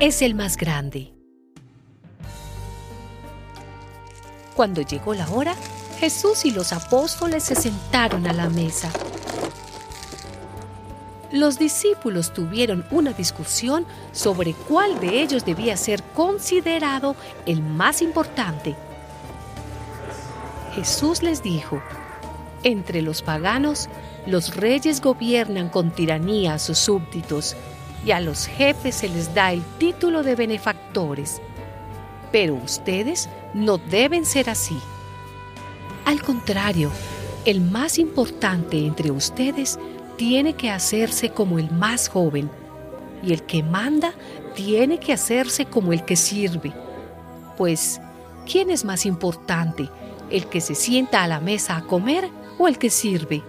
es el más grande. Cuando llegó la hora, Jesús y los apóstoles se sentaron a la mesa. Los discípulos tuvieron una discusión sobre cuál de ellos debía ser considerado el más importante. Jesús les dijo, entre los paganos, los reyes gobiernan con tiranía a sus súbditos y a los jefes se les da el título de benefactores. Pero ustedes no deben ser así. Al contrario, el más importante entre ustedes tiene que hacerse como el más joven y el que manda tiene que hacerse como el que sirve. Pues, ¿quién es más importante, el que se sienta a la mesa a comer o el que sirve?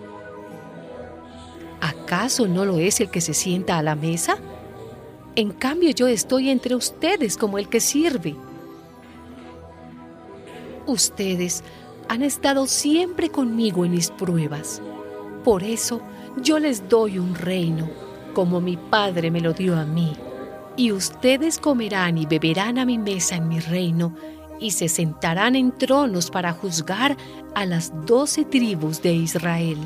¿Acaso no lo es el que se sienta a la mesa? En cambio yo estoy entre ustedes como el que sirve. Ustedes han estado siempre conmigo en mis pruebas. Por eso yo les doy un reino, como mi Padre me lo dio a mí. Y ustedes comerán y beberán a mi mesa en mi reino, y se sentarán en tronos para juzgar a las doce tribus de Israel.